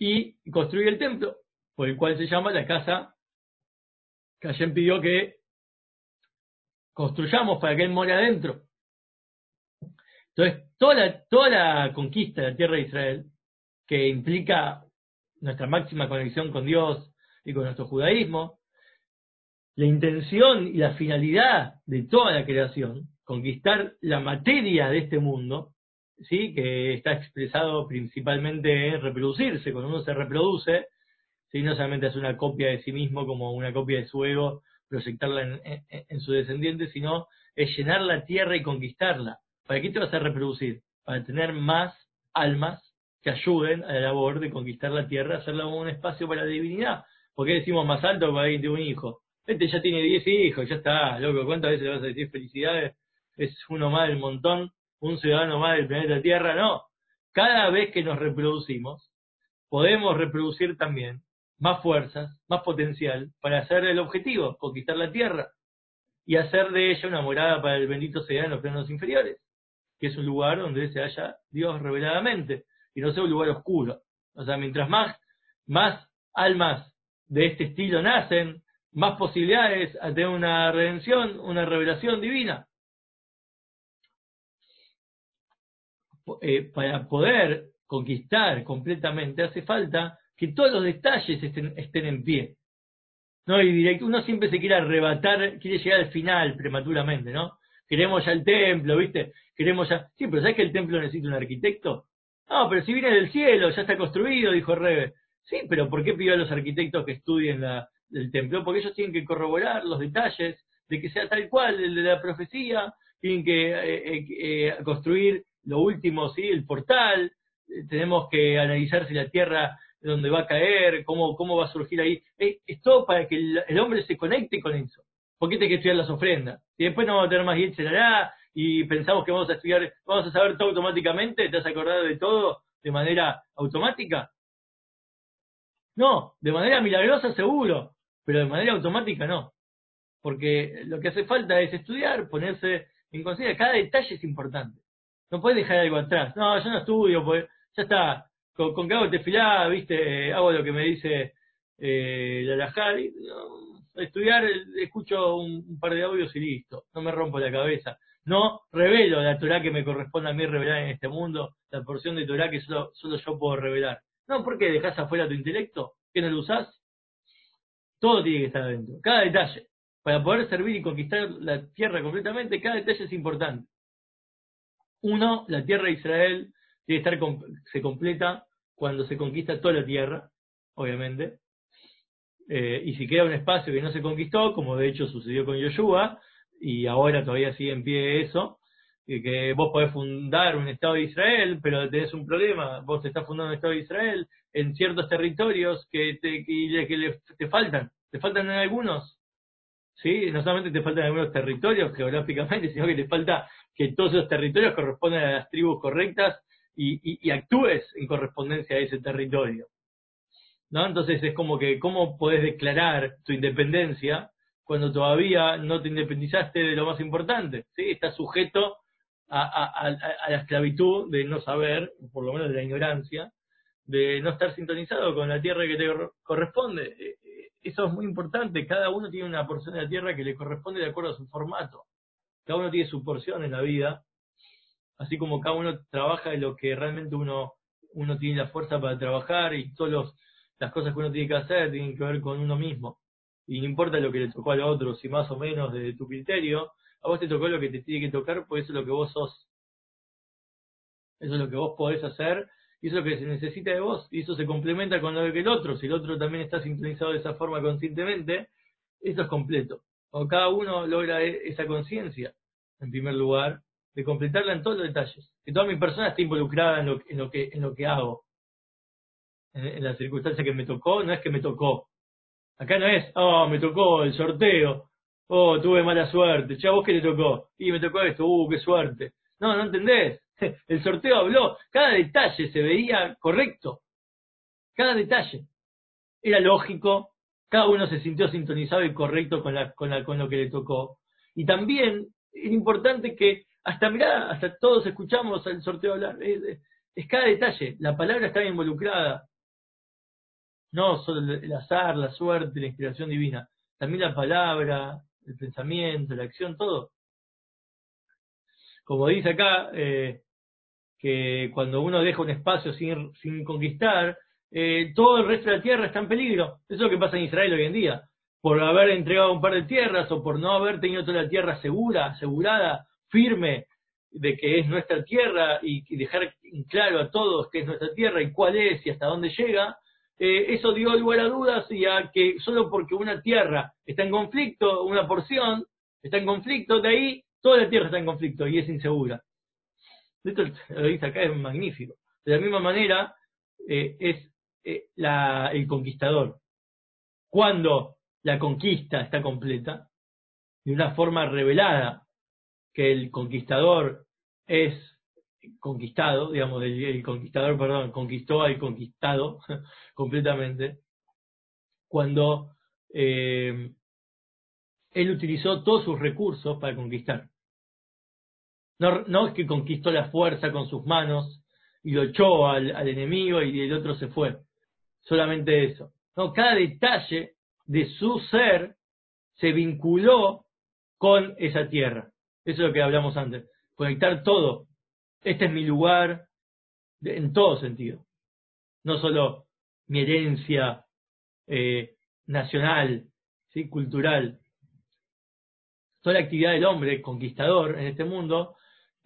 Y construir el templo, por el cual se llama la casa que Hashem pidió que construyamos para que Él more adentro. Entonces, toda la, toda la conquista de la tierra de Israel que implica nuestra máxima conexión con Dios y con nuestro judaísmo, la intención y la finalidad de toda la creación, conquistar la materia de este mundo, ¿sí? que está expresado principalmente en reproducirse, cuando uno se reproduce, ¿sí? no solamente es una copia de sí mismo como una copia de su ego, proyectarla en, en su descendiente, sino es llenar la tierra y conquistarla. ¿Para qué te vas a reproducir? Para tener más almas que ayuden a la labor de conquistar la tierra, hacerla un espacio para la divinidad. ¿Por qué decimos más alto para alguien de un hijo? Este ya tiene 10 hijos, ya está, loco, ¿cuántas veces le vas a decir felicidades? Es uno más del montón, un ciudadano más del planeta Tierra, no. Cada vez que nos reproducimos, podemos reproducir también más fuerzas, más potencial para hacer el objetivo, conquistar la Tierra y hacer de ella una morada para el bendito sea en los planos inferiores, que es un lugar donde se halla Dios reveladamente y no sea un lugar oscuro. O sea, mientras más, más almas de este estilo nacen, más posibilidades a tener una redención, una revelación divina. Eh, para poder conquistar completamente hace falta que todos los detalles estén, estén en pie. ¿no? Y directo, uno siempre se quiere arrebatar, quiere llegar al final prematuramente, ¿no? Queremos ya el templo, ¿viste? Queremos ya. Sí, pero ¿sabes que el templo necesita un arquitecto? No, pero si viene del cielo, ya está construido, dijo Rebe. Sí, pero ¿por qué pidió a los arquitectos que estudien la, del templo, porque ellos tienen que corroborar los detalles de que sea tal cual el de la profecía, tienen que eh, eh, eh, construir lo último, ¿sí? el portal, tenemos que analizar si la tierra donde va a caer, cómo, cómo va a surgir ahí. Es, todo para que el, hombre se conecte con eso. ¿Por qué tiene que estudiar las ofrendas? Y después no vamos a tener más Yetzerará y pensamos que vamos a estudiar, vamos a saber todo automáticamente, ¿te has acordado de todo de manera automática? No, de manera milagrosa seguro, pero de manera automática no. Porque lo que hace falta es estudiar, ponerse en consideración. Cada detalle es importante. No puedes dejar algo atrás. No, yo no estudio, pues ya está. Con, con que hago tefilá, viste, hago lo que me dice eh, estudiar, escucho un, par de audios y listo. No me rompo la cabeza. No revelo la Torah que me corresponde a mí revelar en este mundo, la porción de Torah que solo, yo puedo revelar. No, ¿por qué dejas afuera tu intelecto? ¿Que no lo usás? Todo tiene que estar adentro, cada detalle. Para poder servir y conquistar la tierra completamente, cada detalle es importante. Uno, la tierra de Israel que estar, se completa cuando se conquista toda la tierra, obviamente. Eh, y si queda un espacio que no se conquistó, como de hecho sucedió con Yoshua, y ahora todavía sigue en pie eso, que vos podés fundar un Estado de Israel, pero tenés un problema, vos estás fundando un Estado de Israel en ciertos territorios que te, que, te faltan, te faltan en algunos, ¿sí? No solamente te faltan algunos territorios geográficamente, sino que te falta que todos esos territorios correspondan a las tribus correctas y, y actúes en correspondencia a ese territorio. ¿No? Entonces es como que, ¿cómo podés declarar tu independencia cuando todavía no te independizaste de lo más importante? ¿sí? Estás sujeto a, la esclavitud de no saber, por lo menos de la ignorancia, de no estar sintonizado con la tierra que te corresponde. Eso es muy importante, cada uno tiene una porción de la tierra que le corresponde de acuerdo a su formato. Cada uno tiene su porción en la vida, así como cada uno trabaja de lo que realmente uno, uno tiene la fuerza para trabajar y todas las cosas que uno tiene que hacer tienen que ver con uno mismo. Y no importa lo que le tocó al otro, si más o menos de tu criterio, a vos te tocó lo que te tiene que tocar, pues eso es lo que vos sos. Eso es lo que vos podés hacer y eso es lo que se necesita de vos y eso se complementa con lo que el otro. Si el otro también está sintonizado de esa forma conscientemente, eso es completo. O cada uno logra e-, esa conciencia, en primer lugar, de completarla en todos los detalles. Que toda mi persona esté involucrada en lo, en lo, que, en lo que hago. En, en la circunstancia que me tocó, no es que me tocó. Acá no es, oh, me tocó el sorteo, Oh, tuve mala suerte. Ya vos qué te tocó. Y me tocó esto. Uh, qué suerte. No, no entendés. [laughs] El sorteo habló. Cada detalle se veía correcto. Cada detalle. Era lógico. Cada uno se sintió sintonizado y correcto con, la, con, la, con lo que le tocó. Y también es importante que hasta, mirá, hasta todos escuchamos el sorteo hablar. Es, es cada detalle. La palabra está involucrada. No solo el azar, la suerte, la inspiración divina. También la palabra, el pensamiento, la acción, todo. Como dice acá, eh, que cuando uno deja un espacio sin, sin conquistar, eh, todo el resto de la tierra está en peligro. Eso es lo que pasa en Israel hoy en día. Por haber entregado un par de tierras o por no haber tenido toda la tierra segura, asegurada, firme, de que es nuestra tierra y, dejar claro a todos que es nuestra tierra y cuál es y hasta dónde llega, eh, eso dio lugar a dudas y a que solo porque una tierra está en conflicto, una porción está en conflicto, de ahí toda la tierra está en conflicto y es insegura. Esto lo dice acá, es magnífico. De la misma manera, eh, es eh, el conquistador. Cuando la conquista está completa, de una forma revelada, que el conquistador es conquistado, digamos, el, conquistador, perdón, conquistó al conquistado [laughs] completamente, cuando eh, él utilizó todos sus recursos para conquistar. No, no, es que conquistó la fuerza con sus manos y lo echó al, enemigo y el otro se fue. Solamente eso. No, cada detalle de su ser se vinculó con esa tierra. Eso es lo que hablamos antes. Conectar todo, este es mi lugar en todo sentido. No solo mi herencia eh, nacional, ¿sí? cultural. Toda la actividad del hombre conquistador en este mundo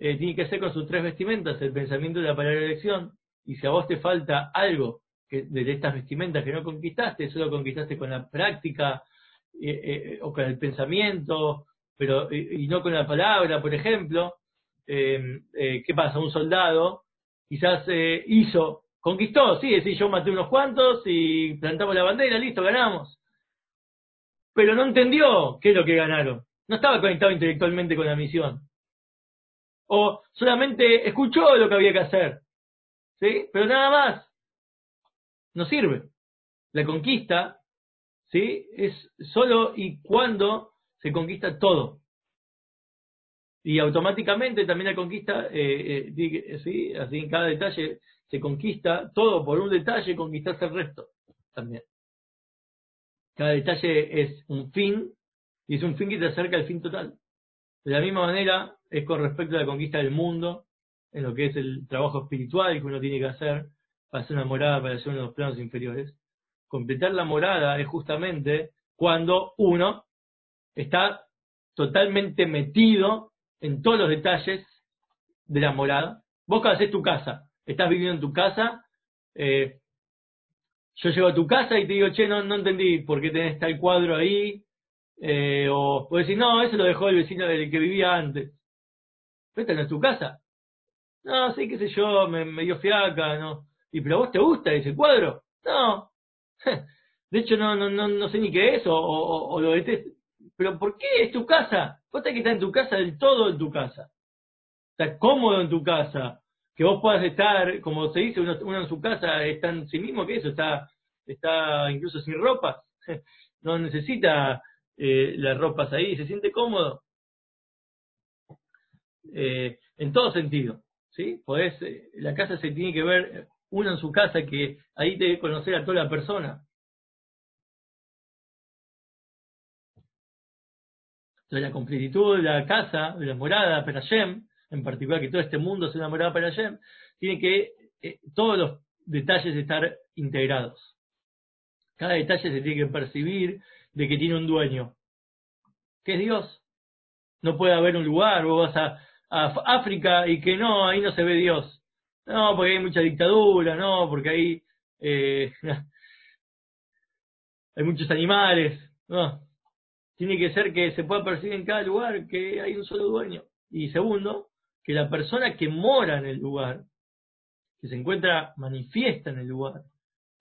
eh, tiene que ser con sus tres vestimentas, el pensamiento de la palabra elección. Y si a vos te falta algo de estas vestimentas que no conquistaste, solo conquistaste con la práctica eh, eh, o con el pensamiento, pero y, no con la palabra, por ejemplo. Eh, ¿Qué pasa? Un soldado quizás hizo, conquistó, sí, sí, yo maté unos cuantos y plantamos la bandera, listo, ganamos. Pero no entendió qué es lo que ganaron. No estaba conectado intelectualmente con la misión. O solamente escuchó lo que había que hacer. ¿Sí? Pero nada más. No sirve. La conquista, ¿sí? Es solo y cuando se conquista todo. Y automáticamente también la conquista, eh, eh, ¿sí? Así en cada detalle se conquista todo por un detalle, conquistarse el resto también. Cada detalle es un fin y es un fin que te acerca al fin total. De la misma manera es con respecto a la conquista del mundo, en lo que es el trabajo espiritual que uno tiene que hacer para hacer una morada, para hacer uno de los planos inferiores. Completar la morada es justamente cuando uno está totalmente metido en todos los detalles de la morada. Vos haces tu casa, estás viviendo en tu casa, eh, yo llego a tu casa y te digo, che, no, no entendí por qué tenés tal cuadro ahí, eh, o puedes decir, no, eso lo dejó el vecino del que vivía antes. No es tu casa. No, sí, qué sé yo, me, dio fiaca, ¿no? ¿Y pero a vos te gusta ese cuadro? No. [laughs] De hecho, no, no, no, no sé ni qué es, o, lo detestas. Pero ¿por qué es tu casa? Vos tenés que estar en tu casa del todo en tu casa. Estás cómodo en tu casa. Que vos puedas estar, como se dice, uno, uno en su casa está en sí mismo, que eso, está, está incluso sin ropa. [laughs] No necesita eh, las ropas ahí, se siente cómodo. Eh, en todo sentido, ¿sí? Podés, eh, la casa se tiene que ver, uno en su casa, que ahí te debe conocer a toda la persona. La completitud de la casa, de la morada para Hashem, en particular que todo este mundo es una morada para Hashem, tiene que todos los detalles estar integrados. Cada detalle se tiene que percibir de que tiene un dueño, que es Dios. No puede haber un lugar, vos vas a, África y que no, ahí no se ve Dios. No, porque hay mucha dictadura, no, porque ahí eh, [laughs] hay muchos animales. No, tiene que ser que se pueda percibir en cada lugar que hay un solo dueño. Y segundo, que la persona que mora en el lugar, que se encuentra manifiesta en el lugar,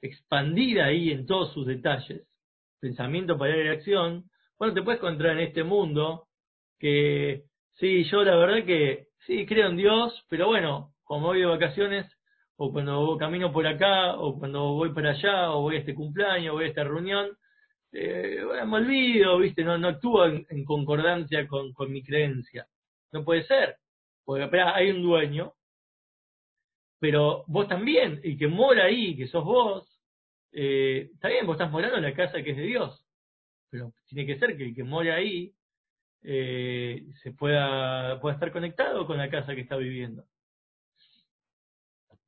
expandida ahí en todos sus detalles, pensamiento, palabra y acción, bueno, te puedes encontrar en este mundo que, sí, yo la verdad que sí, creo en Dios, pero bueno, como voy de vacaciones, o cuando camino por acá, o cuando voy para allá, o voy a este cumpleaños, voy a esta reunión, eh, me olvido, ¿viste? No, actúo en, concordancia con, mi creencia. No puede ser, porque hay un dueño, pero vos también, el que mora ahí, que sos vos, eh, está bien, vos estás morando en la casa que es de Dios, pero tiene que ser que el que mora ahí eh, se pueda, estar conectado con la casa que está viviendo.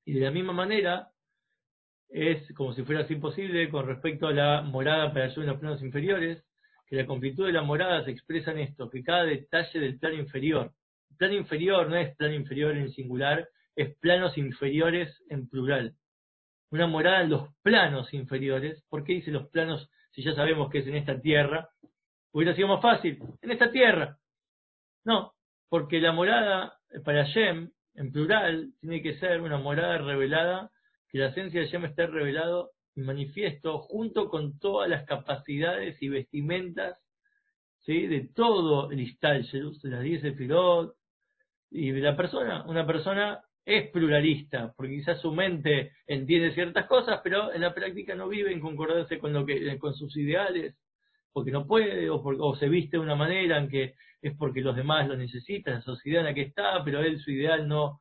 Y de la misma manera, es como si fuera así posible con respecto a la morada para en los planos inferiores, que la completud de la morada se expresa en esto, que cada detalle del plano inferior, plano inferior no es plano inferior en singular, es planos inferiores en plural una morada en los planos inferiores. ¿Por qué dice los planos si ya sabemos que es en esta tierra? Hubiera sido más fácil, en esta tierra. No, porque la morada para Shem, en plural, tiene que ser una morada revelada, que la esencia de Shem esté revelado y manifiesto junto con todas las capacidades y vestimentas ¿sí? de todo el Istal, de las 10 Firot, y de la persona, una persona es pluralista, porque quizás su mente entiende ciertas cosas, pero en la práctica no vive en concordancia con lo que, con sus ideales, porque no puede, o, o se viste de una manera en que es porque los demás lo necesitan, la sociedad en la que está, pero él su ideal no,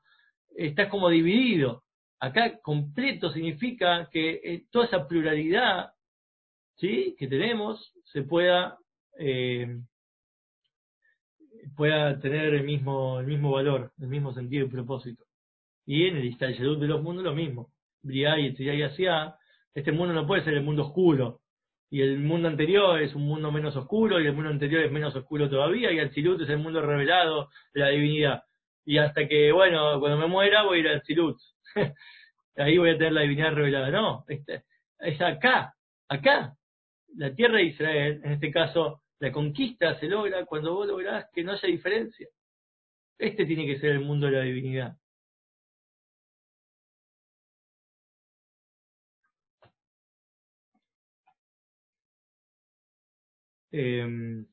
está como dividido. Acá completo significa que eh, toda esa pluralidad ¿sí? que tenemos se pueda eh, pueda tener el mismo, el mismo valor, el mismo sentido y propósito. Y en el Istalledut de los mundos lo mismo. Briá y y Asia. Este mundo no puede ser el mundo oscuro. Y el mundo anterior es un mundo menos oscuro, y el mundo anterior es menos oscuro todavía, y el Silut es el mundo revelado de la divinidad. Y hasta que, bueno, cuando me muera voy a ir al Silut. [laughs] ahí voy a tener la divinidad revelada. No, este, es acá, acá. La tierra de Israel, en este caso, la conquista se logra cuando vos lográs que no haya diferencia. Este tiene que ser el mundo de la divinidad. Eh,